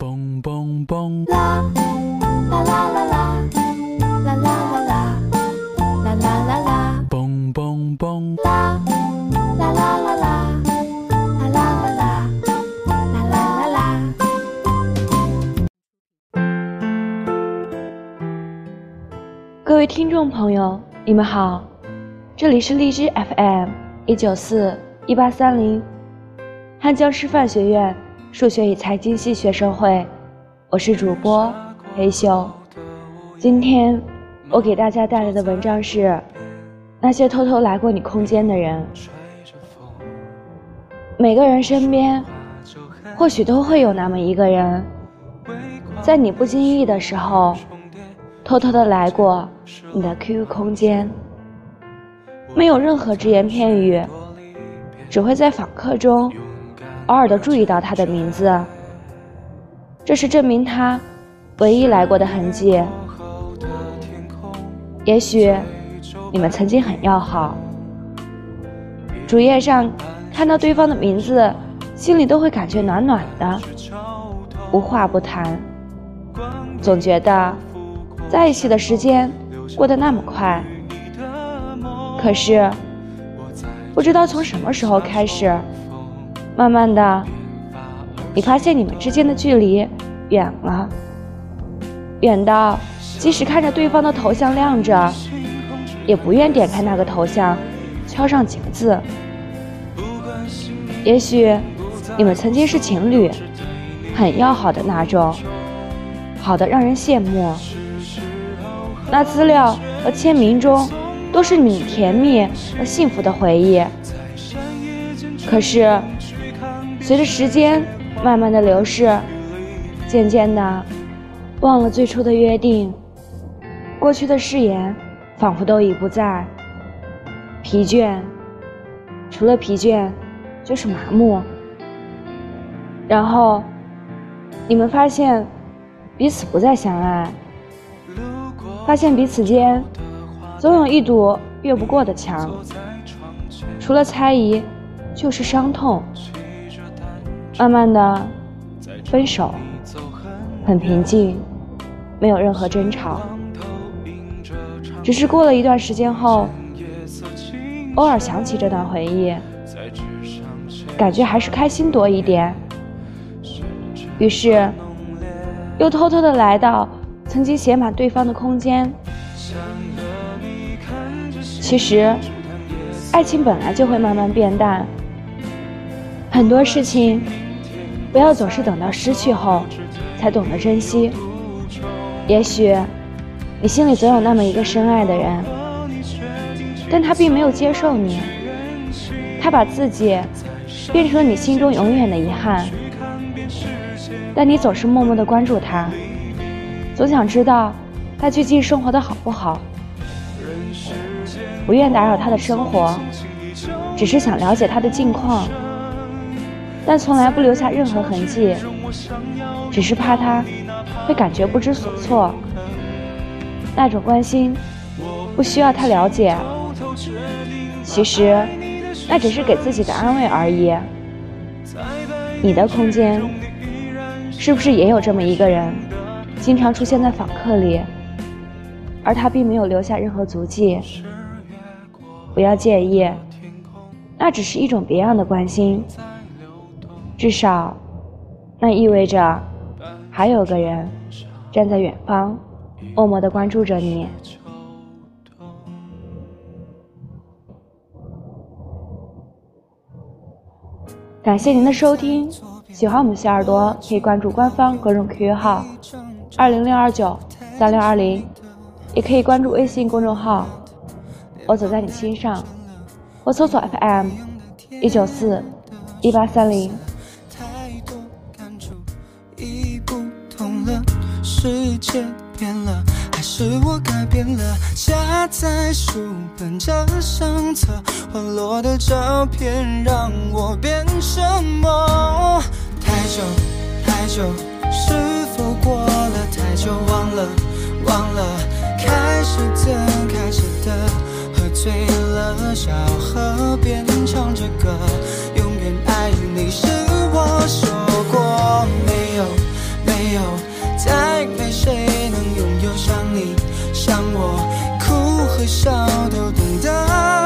嘣嘣嘣，啦啦啦啦啦，啦啦啦啦，啦啦啦啦，嘣嘣嘣，啦啦啦啦啦，啦啦啦啦，啦啦啦。啦。各位听众朋友，你们好，这里是荔枝 FM 一九四一八三零，汉江师范学院数学与财经系学生会，我是主播黑秀。今天我给大家带来的文章是那些偷偷来过你空间的人。每个人身边或许都会有那么一个人，在你不经意的时候，偷偷的来过你的 QQ 空间，没有任何只言片语，只会在访客中偶尔的注意到他的名字，这是证明他唯一来过的痕迹。也许你们曾经很要好，主页上看到对方的名字，心里都会感觉暖暖的，无话不谈，总觉得在一起的时间过得那么快。可是不知道从什么时候开始，慢慢的，你发现你们之间的距离远了，远到即使看着对方的头像亮着，也不愿点开那个头像，敲上几个字。也许你们曾经是情侣，很要好的那种，好的让人羡慕。那资料和签名中都是你甜蜜和幸福的回忆。可是，随着时间慢慢的流逝，渐渐的忘了最初的约定，过去的誓言仿佛都已不在。疲倦，除了疲倦，就是麻木。然后，你们发现彼此不再相爱，发现彼此间总有一堵越不过的墙，除了猜疑，就是伤痛。慢慢的，分手，很平静，没有任何争吵，只是过了一段时间后，偶尔想起这段回忆，感觉还是开心多一点。于是，又偷偷的来到曾经写满对方的空间。其实，爱情本来就会慢慢变淡，很多事情不要总是等到失去后才懂得珍惜。也许你心里总有那么一个深爱的人，但他并没有接受你，他把自己变成了你心中永远的遗憾。但你总是默默的关注他，总想知道他最近生活的好不好，不愿打扰他的生活，只是想了解他的近况，但从来不留下任何痕迹，只是怕他会感觉不知所措。那种关心不需要他了解，其实那只是给自己的安慰而已。你的空间。是不是也有这么一个人，经常出现在访客里，而他并没有留下任何足迹？不要介意，那只是一种别样的关心。至少，那意味着还有个人站在远方，默默的关注着你。感谢您的收听。喜欢我们小耳朵，可以关注官方个人 QQ 号二零六二九三六二零，也可以关注微信公众号“我走在你心上”，或搜索 FM 一九四一八三零。变了，还是我改变了，夹在书本这相册，滑落的照片让我变什么？太久太久，是否过了太久？忘了忘了，开始的开始的，喝醉了，小河边唱着歌，再没谁能拥有像你像我哭和笑都懂得